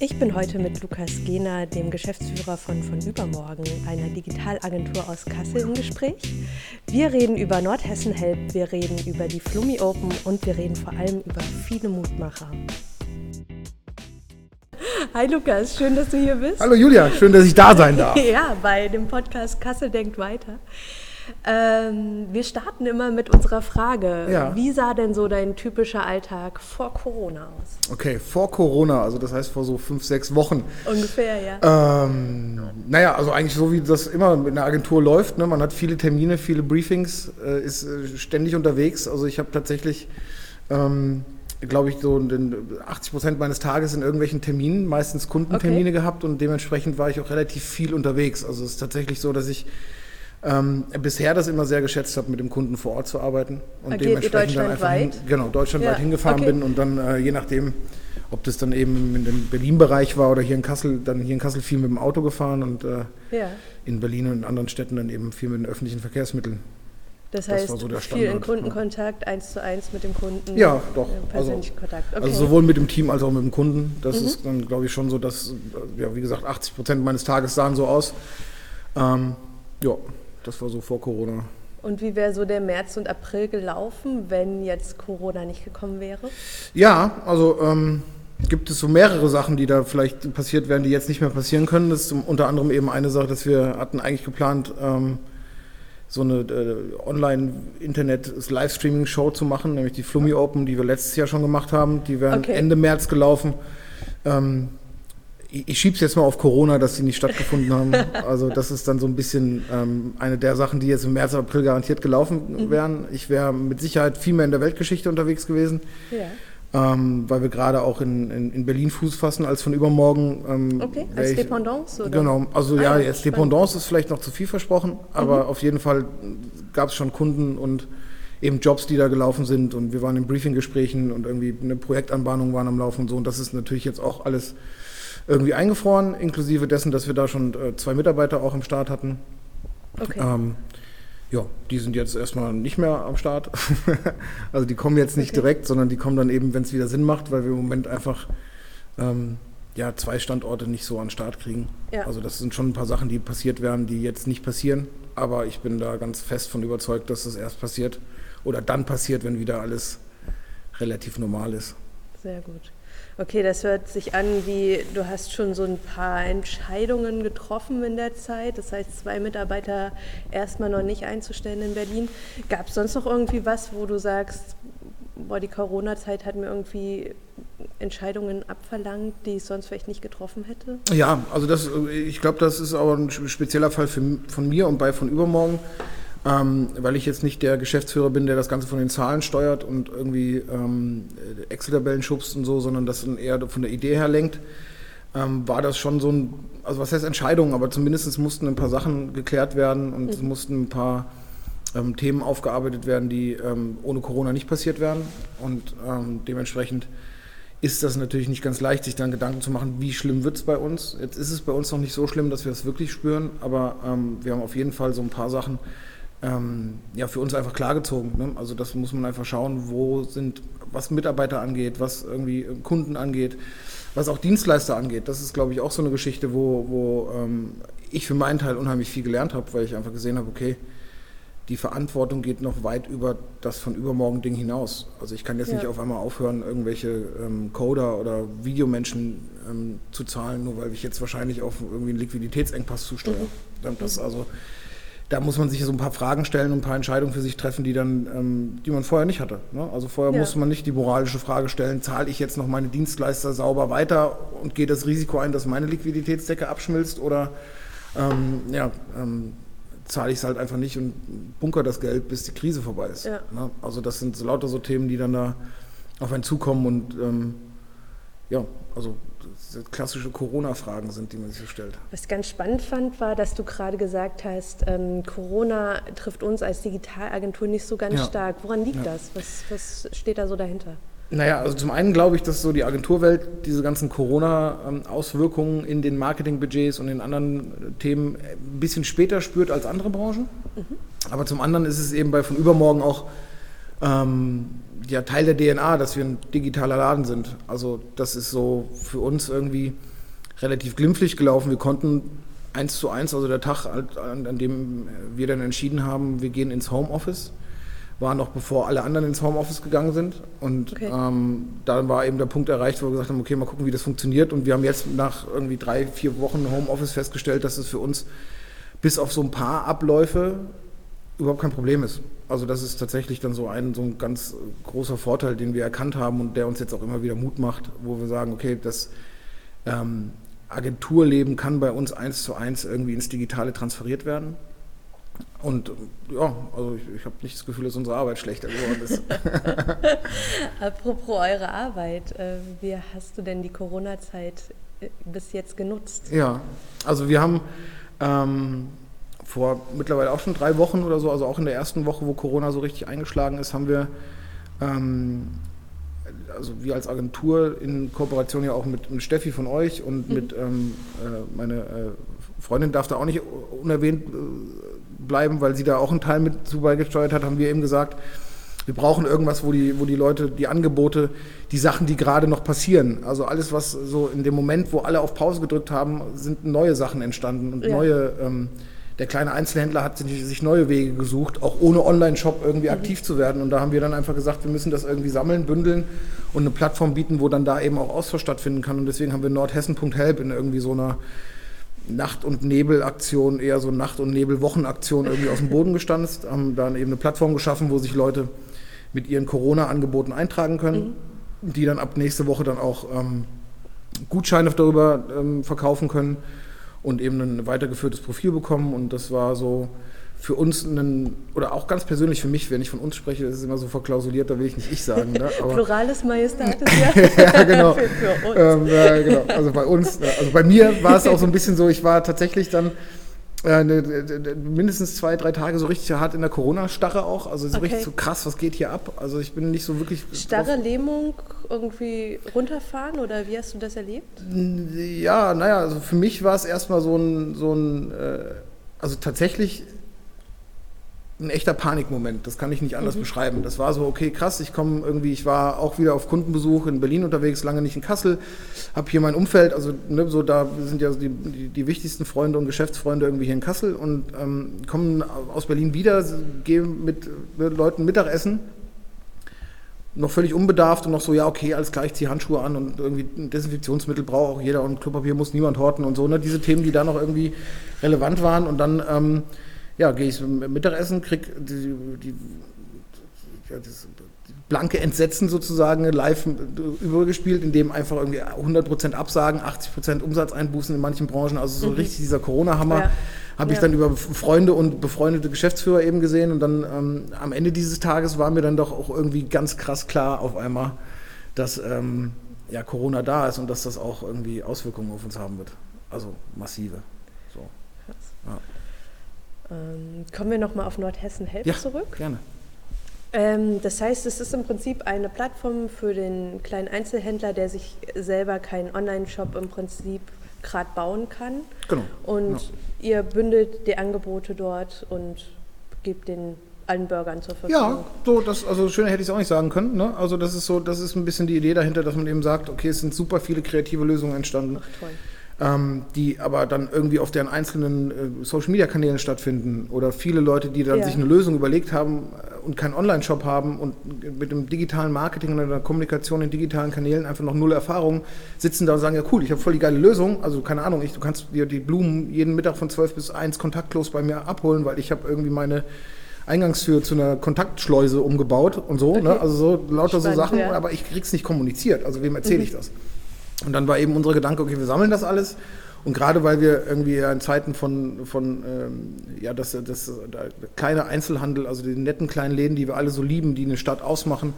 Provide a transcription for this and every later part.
Ich bin heute mit Lukas Gehner, dem Geschäftsführer von von Übermorgen, einer Digitalagentur aus Kassel, im Gespräch. Wir reden über Nordhessen Help, wir reden über die Flummi Open und wir reden vor allem über viele Mutmacher. Hi Lukas, schön, dass du hier bist. Hallo Julia, schön, dass ich da sein darf. ja, bei dem Podcast Kassel denkt weiter. Ähm, wir starten immer mit unserer Frage. Ja. Wie sah denn so dein typischer Alltag vor Corona aus? Okay, vor Corona, also das heißt vor so fünf, sechs Wochen. Ungefähr, ja. Ähm, naja, also eigentlich so wie das immer in der Agentur läuft. Ne? Man hat viele Termine, viele Briefings, äh, ist äh, ständig unterwegs. Also ich habe tatsächlich... Ähm, glaube ich, so 80 Prozent meines Tages in irgendwelchen Terminen, meistens Kundentermine okay. gehabt und dementsprechend war ich auch relativ viel unterwegs. Also es ist tatsächlich so, dass ich ähm, bisher das immer sehr geschätzt habe, mit dem Kunden vor Ort zu arbeiten und Agiert dementsprechend dann einfach hin, genau, deutschlandweit ja, hingefahren okay. bin und dann äh, je nachdem, ob das dann eben in dem Berlin-Bereich war oder hier in Kassel, dann hier in Kassel viel mit dem Auto gefahren und äh, ja. in Berlin und in anderen Städten dann eben viel mit den öffentlichen Verkehrsmitteln. Das, das heißt, so viel in Kundenkontakt, eins zu eins mit dem Kunden. Ja, doch. Persönlichen also, Kontakt. Okay. Also sowohl mit dem Team als auch mit dem Kunden. Das mhm. ist dann, glaube ich, schon so, dass, ja, wie gesagt, 80 Prozent meines Tages sahen so aus. Ähm, ja, das war so vor Corona. Und wie wäre so der März und April gelaufen, wenn jetzt Corona nicht gekommen wäre? Ja, also ähm, gibt es so mehrere Sachen, die da vielleicht passiert wären, die jetzt nicht mehr passieren können. Das ist unter anderem eben eine Sache, dass wir hatten eigentlich geplant, ähm, so eine äh, Online-Internet-Livestreaming-Show zu machen, nämlich die Flummi Open, die wir letztes Jahr schon gemacht haben. Die wären okay. Ende März gelaufen. Ähm, ich, ich schiebe es jetzt mal auf Corona, dass sie nicht stattgefunden haben. Also das ist dann so ein bisschen ähm, eine der Sachen, die jetzt im März, April garantiert gelaufen mhm. wären. Ich wäre mit Sicherheit viel mehr in der Weltgeschichte unterwegs gewesen. Ja. Ähm, weil wir gerade auch in, in, in, Berlin Fuß fassen als von übermorgen. Ähm, okay, als ich, Dependance? Oder? Genau, also ah, ja, als Dependance ist vielleicht noch zu viel versprochen, aber mhm. auf jeden Fall gab es schon Kunden und eben Jobs, die da gelaufen sind und wir waren in Briefinggesprächen und irgendwie eine Projektanbahnung waren am Laufen und so und das ist natürlich jetzt auch alles irgendwie eingefroren, inklusive dessen, dass wir da schon äh, zwei Mitarbeiter auch am Start hatten. Okay. Ähm, ja, die sind jetzt erstmal nicht mehr am Start. also die kommen jetzt nicht okay. direkt, sondern die kommen dann eben, wenn es wieder Sinn macht, weil wir im Moment einfach ähm, ja, zwei Standorte nicht so an den Start kriegen. Ja. Also das sind schon ein paar Sachen, die passiert werden, die jetzt nicht passieren. Aber ich bin da ganz fest von überzeugt, dass das erst passiert oder dann passiert, wenn wieder alles relativ normal ist. Sehr gut. Okay, das hört sich an wie, du hast schon so ein paar Entscheidungen getroffen in der Zeit. Das heißt, zwei Mitarbeiter erstmal noch nicht einzustellen in Berlin. Gab es sonst noch irgendwie was, wo du sagst, boah, die Corona-Zeit hat mir irgendwie Entscheidungen abverlangt, die ich sonst vielleicht nicht getroffen hätte? Ja, also das, ich glaube, das ist auch ein spezieller Fall für, von mir und bei von übermorgen ähm, weil ich jetzt nicht der Geschäftsführer bin, der das Ganze von den Zahlen steuert und irgendwie ähm, Excel-Tabellen schubst und so, sondern das eher von der Idee her lenkt, ähm, war das schon so ein, also was heißt Entscheidung, aber zumindest mussten ein paar Sachen geklärt werden und es mhm. mussten ein paar ähm, Themen aufgearbeitet werden, die ähm, ohne Corona nicht passiert wären und ähm, dementsprechend ist das natürlich nicht ganz leicht, sich dann Gedanken zu machen, wie schlimm wird es bei uns. Jetzt ist es bei uns noch nicht so schlimm, dass wir es wirklich spüren, aber wir haben auf jeden Fall so ein paar Sachen, ähm, ja, für uns einfach klargezogen. Ne? Also das muss man einfach schauen, wo sind, was Mitarbeiter angeht, was irgendwie Kunden angeht, was auch Dienstleister angeht. Das ist, glaube ich, auch so eine Geschichte, wo, wo ähm, ich für meinen Teil unheimlich viel gelernt habe, weil ich einfach gesehen habe, okay, die Verantwortung geht noch weit über das von übermorgen Ding hinaus. Also ich kann jetzt ja. nicht auf einmal aufhören, irgendwelche ähm, Coder oder Videomenschen ähm, zu zahlen, nur weil ich jetzt wahrscheinlich auf irgendwie einen Liquiditätsengpass zusteuere. Mhm. Das also da muss man sich so ein paar Fragen stellen und ein paar Entscheidungen für sich treffen, die dann, ähm, die man vorher nicht hatte. Ne? Also vorher ja. musste man nicht die moralische Frage stellen, zahle ich jetzt noch meine Dienstleister sauber weiter und gehe das Risiko ein, dass meine Liquiditätsdecke abschmilzt oder ähm, ja, ähm, zahle ich es halt einfach nicht und bunker das Geld, bis die Krise vorbei ist. Ja. Ne? Also das sind so lauter so Themen, die dann da auf einen zukommen und ähm, ja, also klassische Corona-Fragen sind, die man sich so stellt. Was ich ganz spannend fand, war, dass du gerade gesagt hast, ähm, Corona trifft uns als Digitalagentur nicht so ganz ja. stark. Woran liegt ja. das? Was, was steht da so dahinter? Naja, also zum einen glaube ich, dass so die Agenturwelt diese ganzen Corona-Auswirkungen in den Marketingbudgets und in anderen Themen ein bisschen später spürt als andere Branchen. Mhm. Aber zum anderen ist es eben bei von übermorgen auch ähm, ja Teil der DNA, dass wir ein digitaler Laden sind. Also das ist so für uns irgendwie relativ glimpflich gelaufen. Wir konnten eins zu eins, also der Tag, an, an dem wir dann entschieden haben, wir gehen ins Homeoffice, war noch bevor alle anderen ins Homeoffice gegangen sind. Und okay. ähm, dann war eben der Punkt erreicht, wo wir gesagt haben, okay, mal gucken, wie das funktioniert. Und wir haben jetzt nach irgendwie drei, vier Wochen Homeoffice festgestellt, dass es für uns bis auf so ein paar Abläufe überhaupt kein Problem ist. Also das ist tatsächlich dann so ein, so ein ganz großer Vorteil, den wir erkannt haben und der uns jetzt auch immer wieder Mut macht, wo wir sagen, okay, das ähm, Agenturleben kann bei uns eins zu eins irgendwie ins Digitale transferiert werden. Und ja, also ich, ich habe nicht das Gefühl, dass unsere Arbeit schlechter geworden ist. Apropos eure Arbeit, äh, wie hast du denn die Corona-Zeit äh, bis jetzt genutzt? Ja, also wir haben ähm, vor mittlerweile auch schon drei Wochen oder so, also auch in der ersten Woche, wo Corona so richtig eingeschlagen ist, haben wir, ähm, also wir als Agentur in Kooperation ja auch mit, mit Steffi von euch und mhm. mit ähm, äh, meine äh, Freundin darf da auch nicht unerwähnt äh, bleiben, weil sie da auch einen Teil mit zu beigesteuert hat, haben wir eben gesagt, wir brauchen irgendwas, wo die, wo die Leute, die Angebote, die Sachen, die gerade noch passieren, also alles, was so in dem Moment, wo alle auf Pause gedrückt haben, sind neue Sachen entstanden und ja. neue, ähm, der kleine Einzelhändler hat sich neue Wege gesucht, auch ohne Online-Shop irgendwie mhm. aktiv zu werden. Und da haben wir dann einfach gesagt, wir müssen das irgendwie sammeln, bündeln und eine Plattform bieten, wo dann da eben auch Austausch stattfinden kann. Und deswegen haben wir Nordhessen.help in irgendwie so einer Nacht- und Nebelaktion, eher so Nacht- und Nebelwochenaktion irgendwie aus dem Boden gestanzt, haben dann eben eine Plattform geschaffen, wo sich Leute mit ihren Corona-Angeboten eintragen können, mhm. die dann ab nächste Woche dann auch ähm, Gutscheine darüber ähm, verkaufen können und eben ein weitergeführtes Profil bekommen. Und das war so für uns ein, oder auch ganz persönlich für mich, wenn ich von uns spreche, das ist immer so verklausuliert, da will ich nicht ich sagen. Ne? Aber Plurales Majestatis, ja. ja, genau. für, für ähm, ja, genau. Also bei uns, also bei mir war es auch so ein bisschen so, ich war tatsächlich dann äh, ne, mindestens zwei, drei Tage so richtig hart in der Corona-Starre auch. Also so okay. richtig so krass, was geht hier ab? Also ich bin nicht so wirklich. Starre Lähmung irgendwie runterfahren oder wie hast du das erlebt? Ja, naja, also für mich war es erstmal so ein, so ein äh, also tatsächlich ein echter Panikmoment, das kann ich nicht anders mhm. beschreiben. Das war so, okay, krass, ich komme irgendwie, ich war auch wieder auf Kundenbesuch in Berlin unterwegs, lange nicht in Kassel, habe hier mein Umfeld, also ne, so da sind ja die, die, die, wichtigsten Freunde und Geschäftsfreunde irgendwie hier in Kassel und ähm, kommen aus Berlin wieder, gehen mit, mit Leuten Mittagessen, noch völlig unbedarft und noch so, ja, okay, alles klar, ich ziehe Handschuhe an und irgendwie Desinfektionsmittel braucht auch jeder und Klopapier muss niemand horten und so, ne, diese Themen, die da noch irgendwie relevant waren und dann... Ähm, ja, gehe ich Mittagessen, krieg die, die, ja, das blanke Entsetzen sozusagen live übergespielt, indem einfach irgendwie 100% Absagen, 80% Umsatzeinbußen in manchen Branchen, also so mhm. richtig dieser Corona-Hammer. Ja. Habe ich ja. dann über Freunde und befreundete Geschäftsführer eben gesehen und dann ähm, am Ende dieses Tages war mir dann doch auch irgendwie ganz krass klar auf einmal, dass ähm, ja, Corona da ist und dass das auch irgendwie Auswirkungen auf uns haben wird. Also massive. So. Ja. Ähm, kommen wir nochmal auf Nordhessen Help ja, zurück. Gerne. Ähm, das heißt, es ist im Prinzip eine Plattform für den kleinen Einzelhändler, der sich selber keinen Online-Shop im Prinzip gerade bauen kann. Genau. Und ja. ihr bündelt die Angebote dort und gebt den allen Bürgern zur Verfügung. Ja, so das also schöner hätte ich es auch nicht sagen können. Ne? Also das ist so, das ist ein bisschen die Idee dahinter, dass man eben sagt, okay, es sind super viele kreative Lösungen entstanden. Ach, toll ähm, die aber dann irgendwie auf deren einzelnen äh, Social-Media-Kanälen stattfinden oder viele Leute, die dann ja. sich eine Lösung überlegt haben und keinen Online-Shop haben und mit dem digitalen Marketing oder der Kommunikation in digitalen Kanälen einfach noch null Erfahrung sitzen da und sagen, ja cool, ich habe voll die geile Lösung, also keine Ahnung, ich, du kannst dir die Blumen jeden Mittag von 12 bis 1 kontaktlos bei mir abholen, weil ich habe irgendwie meine Eingangstür zu einer Kontaktschleuse umgebaut und so, ne? okay. ne? also so lauter Spannend, so Sachen, ja. aber ich krieg's nicht kommuniziert, also wem erzähle mhm. ich das? Und dann war eben unser Gedanke, okay, wir sammeln das alles. Und gerade weil wir irgendwie in Zeiten von, von ähm, ja, das, das, der kleine Einzelhandel, also die netten kleinen Läden, die wir alle so lieben, die eine Stadt ausmachen,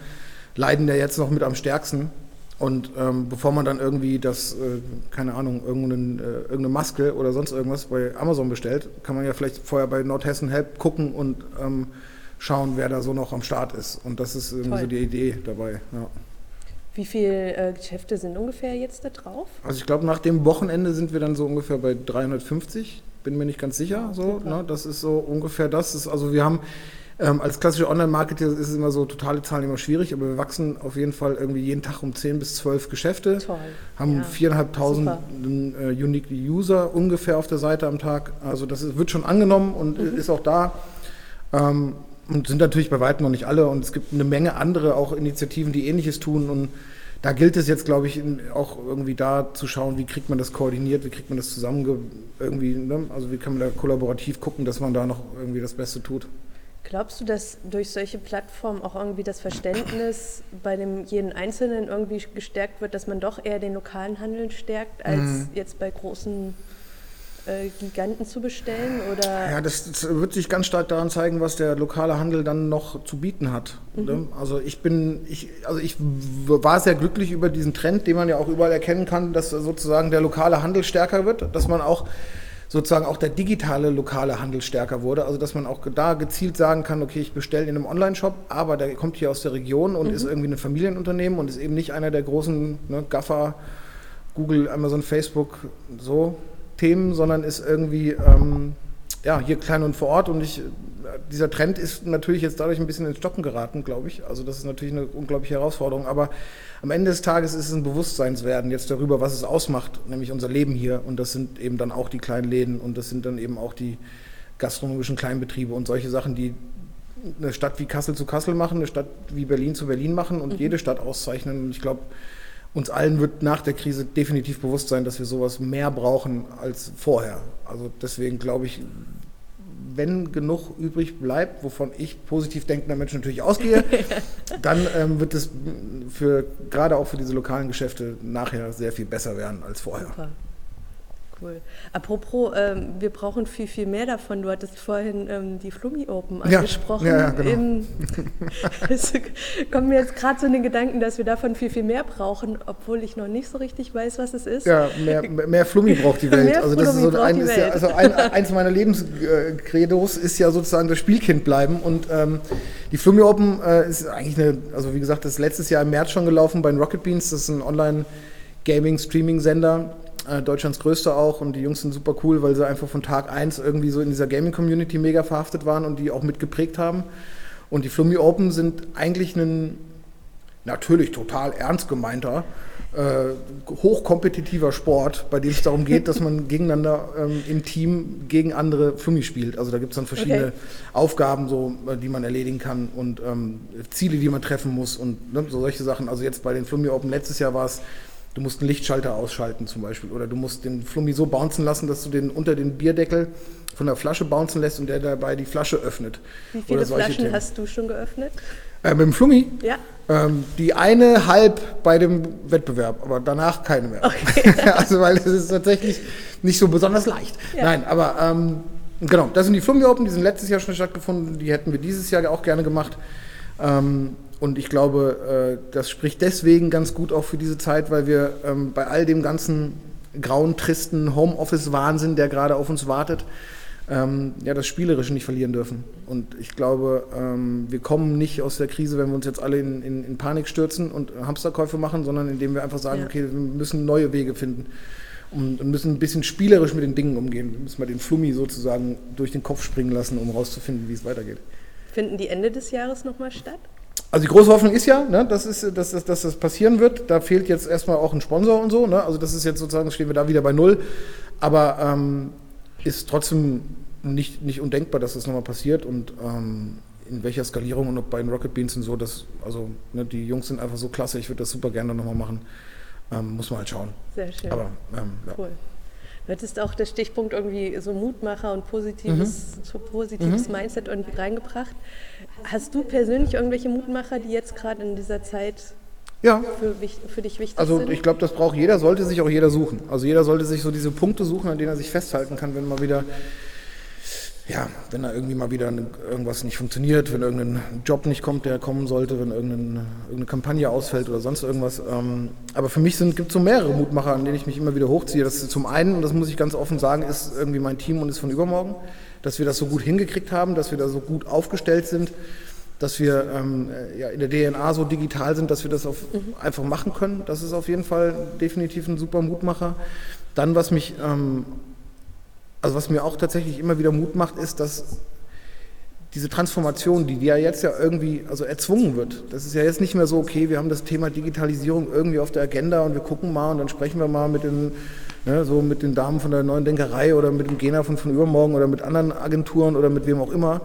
leiden ja jetzt noch mit am stärksten. Und ähm, bevor man dann irgendwie das, äh, keine Ahnung, irgendeine, äh, irgendeine Maske oder sonst irgendwas bei Amazon bestellt, kann man ja vielleicht vorher bei Nordhessen Help gucken und ähm, schauen, wer da so noch am Start ist. Und das ist irgendwie so die Idee dabei. Ja. Wie viele äh, Geschäfte sind ungefähr jetzt da drauf? Also ich glaube, nach dem Wochenende sind wir dann so ungefähr bei 350. Bin mir nicht ganz sicher. So, ne? Das ist so ungefähr das. Ist, also wir haben Ähm, als klassischer Online-Marketer ist es immer so, totale Zahlen immer schwierig, aber wir wachsen auf jeden Fall irgendwie jeden Tag um 10 bis 12 Geschäfte. Toll. Haben Ja. 4.500 äh, Unique User ungefähr auf der Seite am Tag. Also das ist, wird schon angenommen und Mhm. ist auch da. Ähm, und sind natürlich bei weitem noch nicht alle. Und es gibt eine Menge andere auch Initiativen, die ähnliches tun. Und da gilt es jetzt, glaube ich, auch irgendwie da zu schauen, wie kriegt man das koordiniert, wie kriegt man das zusammen irgendwie, ne? also wie kann man da kollaborativ gucken, dass man da noch irgendwie das Beste tut. Glaubst du, dass durch solche Plattformen auch irgendwie das Verständnis bei dem jeden Einzelnen irgendwie gestärkt wird, dass man doch eher den lokalen Handel stärkt, als Mhm. jetzt bei großen Giganten zu bestellen? Oder Ja, das, das wird sich ganz stark daran zeigen, was der lokale Handel dann noch zu bieten hat. ne? Also ich bin, ich, also ich war sehr glücklich über diesen Trend, den man ja auch überall erkennen kann, dass sozusagen der lokale Handel stärker wird, dass man auch sozusagen auch der digitale lokale Handel stärker wurde. Also dass man auch da gezielt sagen kann, okay, ich bestelle in einem Online-Shop, aber der kommt hier aus der Region und ist irgendwie ein Familienunternehmen und ist eben nicht einer der großen ne, Gaffer, Google, Amazon, Facebook, so Themen, sondern ist irgendwie ähm, ja, hier klein und vor Ort. Und ich, dieser Trend ist natürlich jetzt dadurch ein bisschen ins Stocken geraten, glaube ich. Also das ist natürlich eine unglaubliche Herausforderung. Aber am Ende des Tages ist es ein Bewusstseinswerden jetzt darüber, was es ausmacht, nämlich unser Leben hier. Und das sind eben dann auch die kleinen Läden und das sind dann eben auch die gastronomischen Kleinbetriebe und solche Sachen, die eine Stadt wie Kassel zu Kassel machen, eine Stadt wie Berlin zu Berlin machen und jede Stadt auszeichnen. Und ich glaube, uns allen wird nach der Krise definitiv bewusst sein, dass wir sowas mehr brauchen als vorher. Also deswegen glaube ich, wenn genug übrig bleibt, wovon ich positiv denkender Mensch natürlich ausgehe, dann ähm, wird es für gerade auch für diese lokalen Geschäfte nachher sehr viel besser werden als vorher. Super. Cool. Apropos, ähm, wir brauchen viel, viel mehr davon. Du hattest vorhin ähm, die Flummi Open angesprochen. ja, ja, genau. Im, es kommt mir jetzt gerade so in den Gedanken, dass wir davon viel, viel mehr brauchen, obwohl ich noch nicht so richtig weiß, was es ist. Ja, mehr, mehr Flummi braucht die Welt. Mehr also das ist so ein, ist ja, also ein, eins meiner Lebenskredos ist ja sozusagen das Spielkind bleiben. Und ähm, die Flummi Open äh, ist eigentlich eine, also wie gesagt, das ist letztes Jahr im März schon gelaufen bei den Rocket Beans. Das ist ein Online-Gaming-Streaming-Sender. Äh, Deutschlands größter auch und die Jungs sind super cool, weil sie einfach von Tag 1 irgendwie so in dieser Gaming-Community mega verhaftet waren und die auch mitgeprägt haben. Und die Flummi Open sind eigentlich ein natürlich total ernst gemeinter, äh, hochkompetitiver Sport, bei dem es darum geht, dass man gegeneinander ähm, im Team gegen andere Flummi spielt. Also da gibt es dann verschiedene Okay. Aufgaben, so, äh, die man erledigen kann und ähm, Ziele, die man treffen muss und ne, so solche Sachen. Also jetzt bei den Flummi Open letztes Jahr war es, du musst einen Lichtschalter ausschalten zum Beispiel oder du musst den Flummi so bouncen lassen, dass du den unter den Bierdeckel von der Flasche bouncen lässt und der dabei die Flasche öffnet. Wie viele Flaschen Themen. hast du schon geöffnet? Äh, mit dem Flummi? Ja. Ähm, die eine halb bei dem Wettbewerb, aber danach keine mehr. also weil es ist tatsächlich nicht so besonders leicht. Ja. Nein, aber ähm, genau, das sind die Flummi Open, die sind letztes Jahr schon stattgefunden, die hätten wir dieses Jahr auch gerne gemacht. Ähm, und ich glaube, äh, das spricht deswegen ganz gut auch für diese Zeit, weil wir ähm, bei all dem ganzen grauen, tristen Homeoffice-Wahnsinn, der gerade auf uns wartet, ähm, ja, das Spielerische nicht verlieren dürfen. Und ich glaube, ähm, wir kommen nicht aus der Krise, wenn wir uns jetzt alle in, in, in Panik stürzen und Hamsterkäufe machen, sondern indem wir einfach sagen, Ja. okay, wir müssen neue Wege finden und, und müssen ein bisschen spielerisch mit den Dingen umgehen. Wir müssen mal den Flummi sozusagen durch den Kopf springen lassen, um rauszufinden, wie es weitergeht. Finden die Ende des Jahres nochmal statt? Also die große Hoffnung ist ja, ne, dass, ist, dass, dass, dass das passieren wird. Da fehlt jetzt erstmal auch ein Sponsor und so. Ne? Also das ist jetzt sozusagen, stehen wir da wieder bei Null. Aber ähm, ist trotzdem nicht, nicht undenkbar, dass das nochmal passiert. Und ähm, in welcher Skalierung und ob bei den Rocket Beans und so, das, also ne, die Jungs sind einfach so klasse, ich würde das super gerne nochmal machen. Ähm, muss man halt schauen. Sehr schön. Aber ähm, ja. Cool. Du hattest auch der Stichpunkt irgendwie so Mutmacher und positives, so positives Mindset irgendwie reingebracht. Hast du persönlich irgendwelche Mutmacher, die jetzt gerade in dieser Zeit ja, für, für dich wichtig Also sind? ich glaube, das braucht jeder, sollte sich auch jeder suchen. Also jeder sollte sich so diese Punkte suchen, an denen er sich festhalten kann, wenn mal wieder, ja, wenn da irgendwie mal wieder irgendwas nicht funktioniert, wenn irgendein Job nicht kommt, der kommen sollte, wenn irgendeine, irgendeine Kampagne ausfällt oder sonst irgendwas. Ähm, aber für mich gibt es so mehrere Mutmacher, an denen ich mich immer wieder hochziehe. Das ist zum einen, und das muss ich ganz offen sagen, ist irgendwie mein Team und ist von übermorgen, dass wir das so gut hingekriegt haben, dass wir da so gut aufgestellt sind dass wir ähm, ja, in der DNA so digital sind, dass wir das auf, einfach machen können. Das ist auf jeden Fall definitiv ein super Mutmacher. Dann, was mich, ähm, also was mir auch tatsächlich immer wieder Mut macht, ist, dass diese Transformation, die ja jetzt ja irgendwie also erzwungen wird. Das ist ja jetzt nicht mehr so, okay, wir haben das Thema Digitalisierung irgendwie auf der Agenda und wir gucken mal und dann sprechen wir mal mit den, ne, so mit den Damen von der neuen Denkerei oder mit dem Gena von, von übermorgen oder mit anderen Agenturen oder mit wem auch immer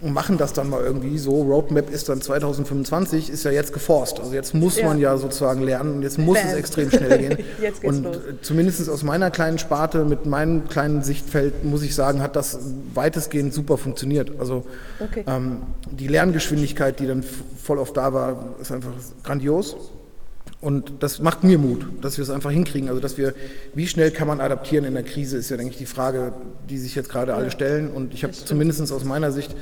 und machen das dann mal irgendwie so. Roadmap ist dann 2025, ist ja jetzt geforst. Also jetzt muss ja. man ja sozusagen lernen und jetzt muss Bam. es extrem schnell gehen. jetzt geht's und los. zumindest aus meiner kleinen Sparte, mit meinem kleinen Sichtfeld, muss ich sagen, hat das weitestgehend super funktioniert. Also okay. ähm, die Lerngeschwindigkeit, die dann voll oft da war, ist einfach grandios. Und das macht mir Mut, dass wir es einfach hinkriegen. Also, dass wir, wie schnell kann man adaptieren in der Krise, ist ja, denke ich, die Frage, die sich jetzt gerade alle stellen. Und ich habe zumindest aus meiner Sicht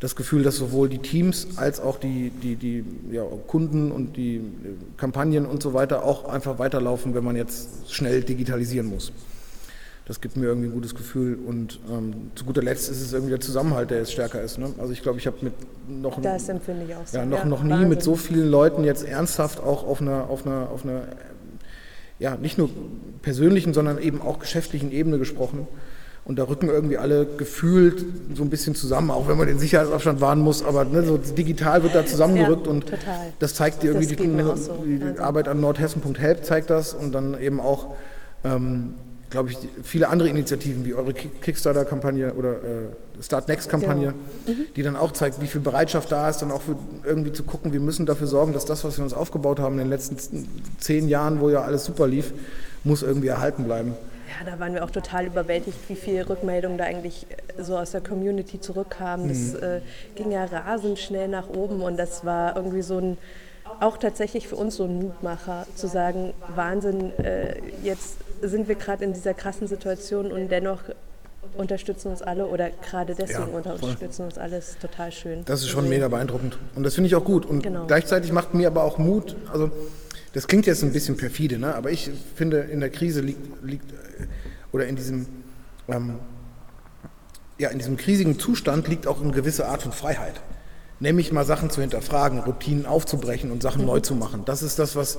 das Gefühl, dass sowohl die Teams als auch die, die, die ja, Kunden und die Kampagnen und so weiter auch einfach weiterlaufen, wenn man jetzt schnell digitalisieren muss. Das gibt mir irgendwie ein gutes Gefühl und ähm, zu guter Letzt ist es irgendwie der Zusammenhalt, der jetzt stärker ist. Ne? Also ich glaube, ich habe mit noch, das empfinde ich auch so. ja, noch, ja, noch nie Wahnsinn. mit so vielen Leuten jetzt ernsthaft auch auf einer, auf einer, auf einer ja, nicht nur persönlichen, sondern eben auch geschäftlichen Ebene gesprochen. Und da rücken irgendwie alle gefühlt so ein bisschen zusammen, auch wenn man den Sicherheitsabstand wahren muss. Aber ne, so digital wird da zusammengerückt ja, und total. das zeigt dir irgendwie die, so. die, also. Arbeit an nordhessen.help zeigt das und dann eben auch, ähm, glaube ich, viele andere Initiativen wie eure Kickstarter-Kampagne oder äh, Start Next-Kampagne, genau. mhm. die dann auch zeigt, wie viel Bereitschaft da ist, dann auch für irgendwie zu gucken, wir müssen dafür sorgen, dass das, was wir uns aufgebaut haben in den letzten zehn Jahren, wo ja alles super lief, muss irgendwie erhalten bleiben ja, da waren wir auch total überwältigt, wie viele Rückmeldungen da eigentlich äh, so aus der Community zurückkamen. Das mhm. äh, ging ja rasend schnell nach oben und das war irgendwie so ein, auch tatsächlich für uns so ein Mutmacher, zu sagen, Wahnsinn, äh, jetzt sind wir gerade in dieser krassen Situation und dennoch unterstützen uns alle oder gerade deswegen ja, unterstützen uns alle, ist total schön. Das ist schon mega beeindruckend und das finde ich auch gut und genau. gleichzeitig macht mir aber auch Mut, also das klingt jetzt ein bisschen perfide, ne? aber ich finde, in der Krise liegt, liegt oder in diesem, ähm, ja, in diesem krisigen Zustand liegt auch eine gewisse Art von Freiheit. Nämlich mal Sachen zu hinterfragen, Routinen aufzubrechen und Sachen mhm. neu zu machen. Das ist das, was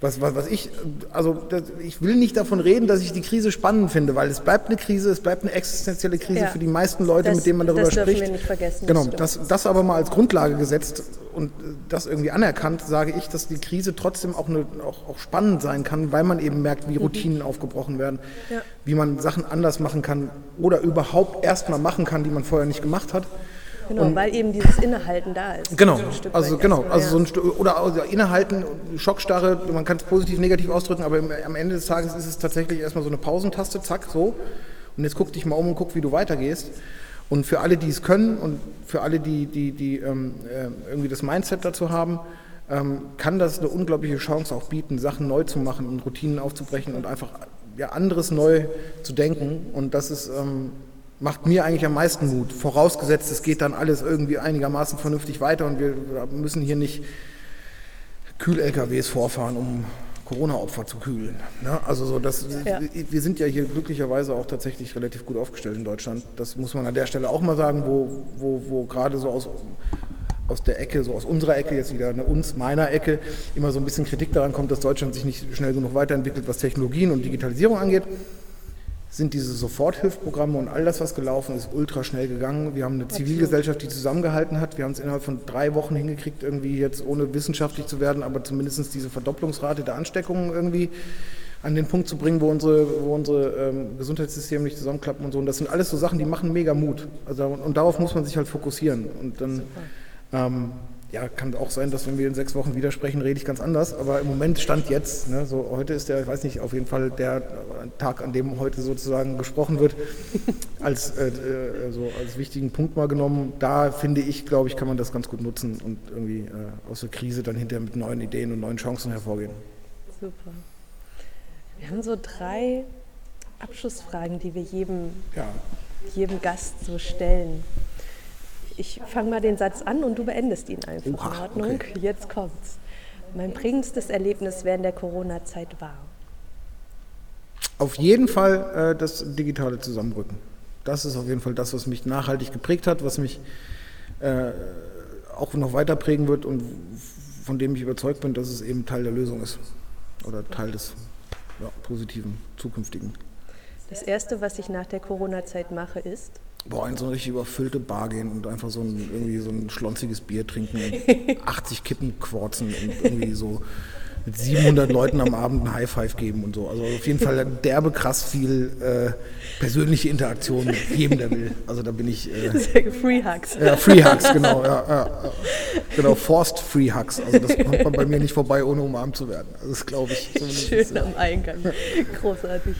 was, was, was ich, also das, ich will nicht davon reden, dass ich die Krise spannend finde, weil es bleibt eine Krise, es bleibt eine existenzielle Krise ja. für die meisten Leute, das, mit denen man darüber das spricht. Wir nicht vergessen, genau, das, das aber mal als Grundlage gesetzt und das irgendwie anerkannt, sage ich, dass die Krise trotzdem auch, eine, auch, auch spannend sein kann, weil man eben merkt, wie mhm. Routinen mhm. aufgebrochen werden, ja. wie man Sachen anders machen kann oder überhaupt erst mal machen kann, die man vorher nicht gemacht hat. Genau, und weil eben dieses Innehalten da ist. Genau, also genau, also so ein Stück, oder also Innehalten, Schockstarre, man kann es positiv, negativ ausdrücken, aber am Ende des Tages ist es tatsächlich erstmal so eine Pausentaste, zack, so. Und jetzt guck dich mal um und guck, wie du weitergehst. Und für alle, die es können und für alle, die, die, die ähm, äh, irgendwie das Mindset dazu haben, ähm, kann das eine unglaubliche Chance auch bieten, Sachen neu zu machen und Routinen aufzubrechen und einfach ja, anderes neu zu denken. Und das ist ähm, macht mir eigentlich am meisten Mut. Vorausgesetzt, es geht dann alles irgendwie einigermaßen vernünftig weiter und wir müssen hier nicht Kühl-LKWs vorfahren, um Corona-Opfer zu kühlen. Ja, also so, das, ja. wir sind ja hier glücklicherweise auch tatsächlich relativ gut aufgestellt in Deutschland. Das muss man an der Stelle auch mal sagen, wo, wo, wo gerade so aus, aus der Ecke, so aus unserer Ecke, jetzt wieder eine uns, meiner Ecke, immer so ein bisschen Kritik daran kommt, dass Deutschland sich nicht schnell genug weiterentwickelt, was Technologien und Digitalisierung angeht sind diese Soforthilfprogramme und all das, was gelaufen ist, ultra schnell gegangen. Wir haben eine Zivilgesellschaft, die zusammengehalten hat. Wir haben es innerhalb von drei Wochen hingekriegt, irgendwie jetzt ohne wissenschaftlich zu werden, aber zumindest diese Verdopplungsrate der Ansteckungen irgendwie an den Punkt zu bringen, wo unsere, wo unsere ähm, Gesundheitssysteme nicht zusammenklappen und so. Und das sind alles so Sachen, die machen mega Mut. Also, und darauf muss man sich halt fokussieren. Und dann ähm, ja, kann auch sein, dass wenn wir in sechs Wochen widersprechen, rede ich ganz anders. Aber im Moment stand jetzt, ne, so heute ist der, ich weiß nicht, auf jeden Fall der Tag, an dem heute sozusagen gesprochen wird, als, äh, äh, so als wichtigen Punkt mal genommen. Da finde ich, glaube ich, kann man das ganz gut nutzen und irgendwie äh, aus der Krise dann hinterher mit neuen Ideen und neuen Chancen hervorgehen. Super. Wir haben so drei Abschlussfragen, die wir jedem, ja. jedem Gast so stellen. Ich fange mal den Satz an und du beendest ihn einfach. Oha, in Ordnung? Okay. Jetzt kommt's. Mein prägendstes Erlebnis während der Corona-Zeit war. Auf jeden Fall äh, das digitale Zusammenrücken. Das ist auf jeden Fall das, was mich nachhaltig geprägt hat, was mich äh, auch noch weiter prägen wird und von dem ich überzeugt bin, dass es eben Teil der Lösung ist oder Teil des ja, positiven zukünftigen. Das Erste, was ich nach der Corona-Zeit mache, ist? Boah, in so eine richtig überfüllte Bar gehen und einfach so ein, irgendwie so ein schlonziges Bier trinken und 80 Kippen quarzen und irgendwie so mit 700 Leuten am Abend ein High Five geben und so. Also auf jeden Fall derbe krass viel äh, persönliche Interaktion mit jedem, der will. Also da bin ich. Äh, Free Hugs. Ja, Free Hugs, genau. Ja, ja, genau, Forced Free Hugs. Also das kommt man bei mir nicht vorbei, ohne umarmt zu werden. Also das glaube ich. Schön am Eingang. Großartig.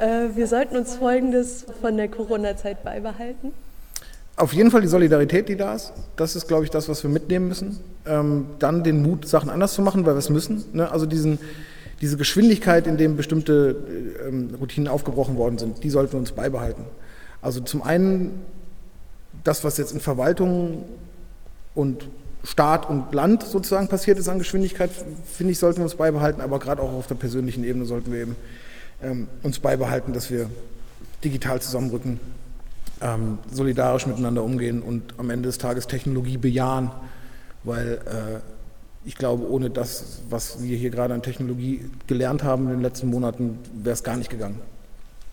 Äh, wir sollten uns Folgendes von der Corona-Zeit beibehalten auf jeden Fall die Solidarität, die da ist. Das ist, glaube ich, das, was wir mitnehmen müssen. Ähm, dann den Mut, Sachen anders zu machen, weil wir es müssen. Ne? Also diesen, diese Geschwindigkeit, in dem bestimmte ähm, Routinen aufgebrochen worden sind, die sollten wir uns beibehalten. Also zum einen das, was jetzt in Verwaltung und Staat und Land sozusagen passiert ist an Geschwindigkeit, finde ich, sollten wir uns beibehalten. Aber gerade auch auf der persönlichen Ebene sollten wir eben ähm, uns beibehalten, dass wir digital zusammenrücken ähm, solidarisch miteinander umgehen und am Ende des Tages Technologie bejahen, weil äh, ich glaube, ohne das, was wir hier gerade an Technologie gelernt haben in den letzten Monaten, wäre es gar nicht gegangen.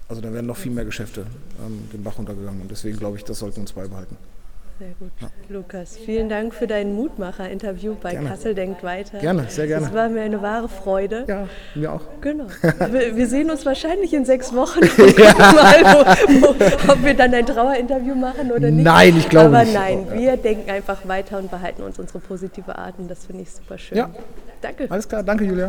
Also da wären noch viel mehr Geschäfte ähm, den Bach runtergegangen und deswegen glaube ich, das sollten wir uns beibehalten. Sehr gut. Ja. Lukas, vielen Dank für dein Mutmacher-Interview bei gerne. Kassel Denkt Weiter. Gerne, sehr gerne. Das war mir eine wahre Freude. Ja, mir auch. Genau. Wir, wir sehen uns wahrscheinlich in sechs Wochen mal, wo, wo, ob wir dann ein Trauerinterview machen oder nicht. Nein, ich glaube Aber nicht. Aber nein, wir denken einfach weiter und behalten uns unsere positive Art und das finde ich super schön. Ja. Danke. Alles klar, danke Julia.